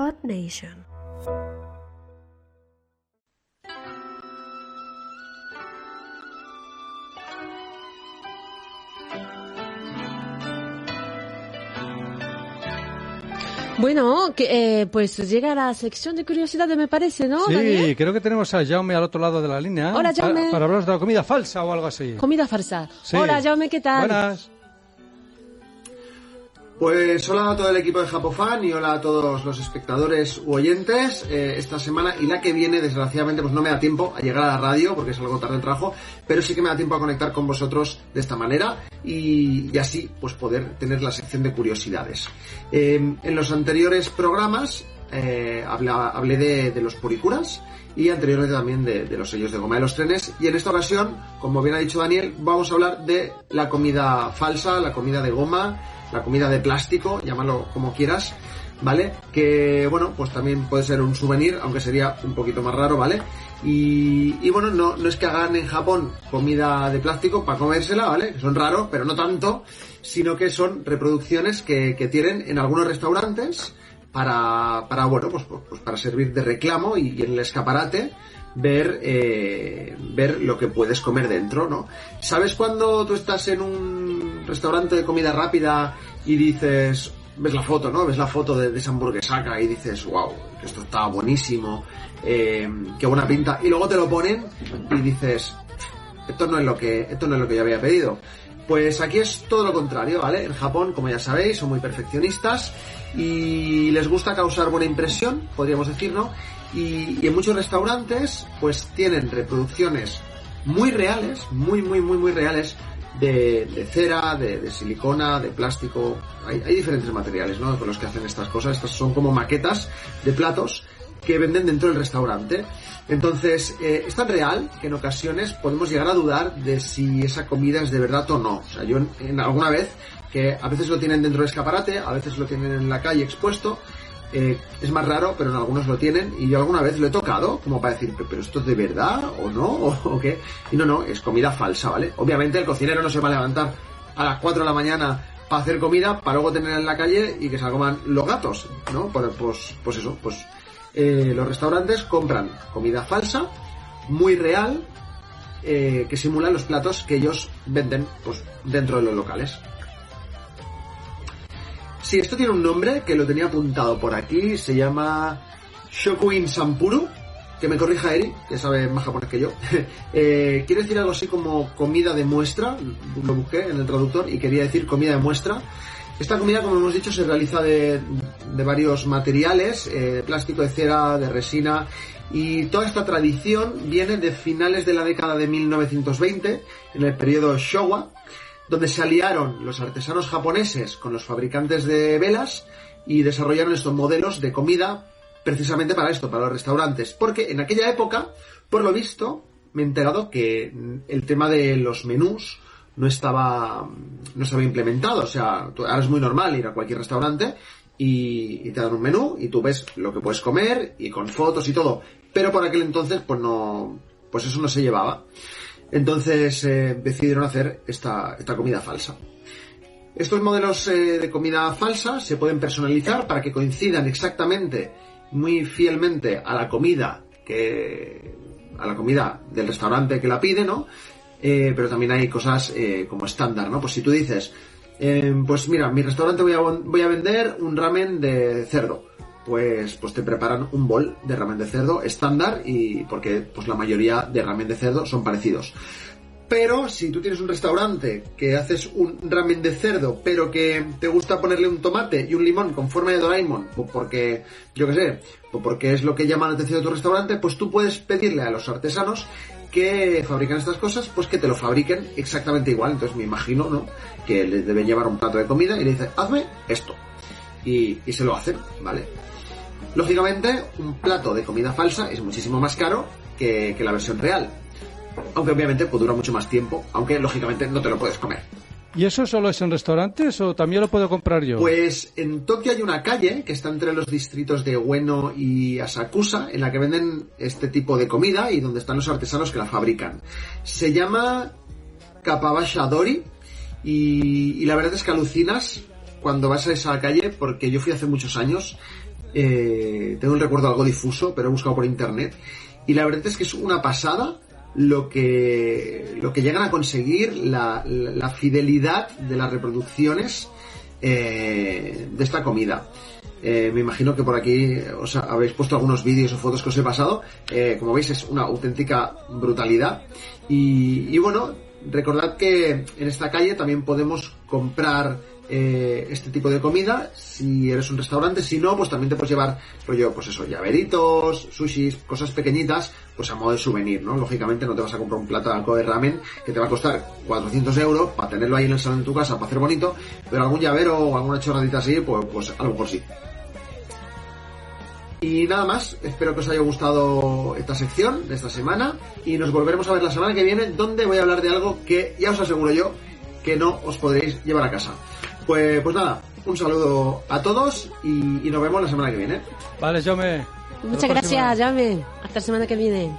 Odd Nation. Bueno, que, eh, pues llega la sección de curiosidades, me parece, ¿no? Sí, Daniel? creo que tenemos a Jaume al otro lado de la línea. Hola, pa- Jaume. Para, hablaros de la comida falsa o algo así. Comida farsa. Sí. Hola, Jaume, ¿qué tal? Buenas. Pues hola a todo el equipo de Japofan y hola a todos los espectadores u oyentes. Eh, esta semana y la que viene, desgraciadamente, pues no me da tiempo a llegar a la radio porque es algo tarde el trabajo, pero sí que me da tiempo a conectar con vosotros de esta manera y, y así pues poder tener la sección de curiosidades. Eh, en los anteriores programas eh, hablé de, los puricuras y anteriormente también de, los sellos de goma de los trenes y en esta ocasión, como bien ha dicho Daniel, vamos a hablar de la comida falsa, la comida de goma, la comida de plástico, llámalo como quieras, ¿vale? Que, bueno, pues también puede ser un souvenir, aunque sería un poquito más raro, ¿vale? Y, bueno, no, no es que hagan en Japón comida de plástico para comérsela, ¿vale? Son raros, pero no tanto, sino que son reproducciones que tienen en algunos restaurantes para, para bueno, pues, pues, pues para servir de reclamo y, en el escaparate ver, eh, ver lo que puedes comer dentro, ¿no? ¿Sabes cuando tú estás en un restaurante de comida rápida y dices, ves la foto, ¿no? Ves la foto de, de esa hamburguesaca y dices, wow, esto está buenísimo, eh, qué buena pinta, y luego te lo ponen y dices, esto no es lo que, esto no es lo que yo había pedido. Pues aquí es todo lo contrario, ¿vale? En Japón, como ya sabéis, son muy perfeccionistas y les gusta causar buena impresión, podríamos decir, ¿no? Y, y en muchos restaurantes, pues tienen reproducciones muy reales, muy, muy, muy, muy reales de, cera, de, de silicona, de plástico. Hay, hay diferentes materiales, ¿no? Con los que hacen estas cosas. Estas son como maquetas de platos que venden dentro del restaurante. Entonces, eh, es tan real que en ocasiones podemos llegar a dudar de si esa comida es de verdad o no. O sea, yo en, alguna vez, que a veces lo tienen dentro del escaparate, a veces lo tienen en la calle expuesto, eh, es más raro, pero en algunos lo tienen, y yo alguna vez lo he tocado, como para decir, pero esto es de verdad o no, o, o qué. Y no, no, es comida falsa, ¿vale? Obviamente el cocinero no se va a levantar a las 4 de la mañana para hacer comida, para luego tenerla en la calle y que se la coman los gatos, ¿no? Pues, pues, pues eso, pues eh, los restaurantes compran comida falsa, muy real, eh, que simula los platos que ellos venden pues, dentro de los locales. Sí, esto tiene un nombre que lo tenía apuntado por aquí, se llama Shokuin Sampuru, que me corrija Eri, que sabe más japonés que yo. eh, quiere decir algo así como comida de muestra, lo busqué en el traductor y quería decir comida de muestra. Esta comida, como hemos dicho, se realiza de, varios materiales, eh, plástico, de cera, de resina, y toda esta tradición viene de finales de la década de 1920, en el periodo Showa, donde se aliaron los artesanos japoneses con los fabricantes de velas y desarrollaron estos modelos de comida precisamente para esto, para los restaurantes. Porque en aquella época, por lo visto, me he enterado que el tema de los menús no estaba, no estaba implementado. O sea, ahora es muy normal ir a cualquier restaurante y, y te dan un menú y tú ves lo que puedes comer y con fotos y todo. Pero por aquel entonces, pues no, pues eso no se llevaba. Entonces eh, decidieron hacer esta, esta comida falsa. Estos modelos eh, de comida falsa se pueden personalizar para que coincidan exactamente, muy fielmente a la comida que a la comida del restaurante que la pide, ¿no? Eh, pero también hay cosas eh, como estándar, ¿no? Pues si tú dices, eh, pues mira, mi restaurante voy a, voy a vender un ramen de cerdo, pues, pues te preparan un bol de ramen de cerdo estándar y porque pues la mayoría de ramen de cerdo son parecidos. Pero si tú tienes un restaurante que haces un ramen de cerdo, pero que te gusta ponerle un tomate y un limón con forma de Doraemon, pues porque, yo qué sé, pues porque es lo que llama la atención de tu restaurante, pues tú puedes pedirle a los artesanos que fabrican estas cosas, pues que te lo fabriquen exactamente igual. Entonces me imagino, ¿no? Que le deben llevar un plato de comida y le dice, hazme esto. Y, se lo hacen, ¿vale? Lógicamente, un plato de comida falsa es muchísimo más caro que la versión real. Aunque obviamente pues, dura mucho más tiempo, aunque lógicamente no te lo puedes comer. ¿Y eso solo es en restaurantes o también lo puedo comprar yo? Pues en Tokio hay una calle que está entre los distritos de Ueno y Asakusa en la que venden este tipo de comida y donde están los artesanos que la fabrican. Se llama Kapabasha Dori y, y la verdad es que alucinas cuando vas a esa calle porque yo fui hace muchos años Eh, tengo un recuerdo algo difuso, pero he buscado por internet. Y la verdad es que es una pasada lo que, lo que llegan a conseguir, la, la fidelidad de las reproducciones eh, de esta comida. Eh, me imagino que por aquí os habéis puesto algunos vídeos o fotos que os he pasado. Eh, como veis es una auténtica brutalidad. Y, bueno, recordad que en esta calle también podemos comprar eh, este tipo de comida si eres un restaurante. Si no, pues también te puedes llevar, rollo, pues eso, llaveritos, sushis, cosas pequeñitas, pues a modo de souvenir, ¿no? Lógicamente no te vas a comprar un plato de ramen que te va a costar 400 euros para tenerlo ahí en el salón de tu casa para hacer bonito, pero algún llavero o alguna chorradita así, pues, pues a lo mejor sí. Y nada más, espero que os haya gustado esta sección de esta semana y nos volveremos a ver la semana que viene donde voy a hablar de algo que ya os aseguro yo que no os podréis llevar a casa. Pues, pues nada, un saludo a todos y, y nos vemos la semana que viene. Vale, Jaume. Muchas gracias, Jaume. Hasta la semana que viene.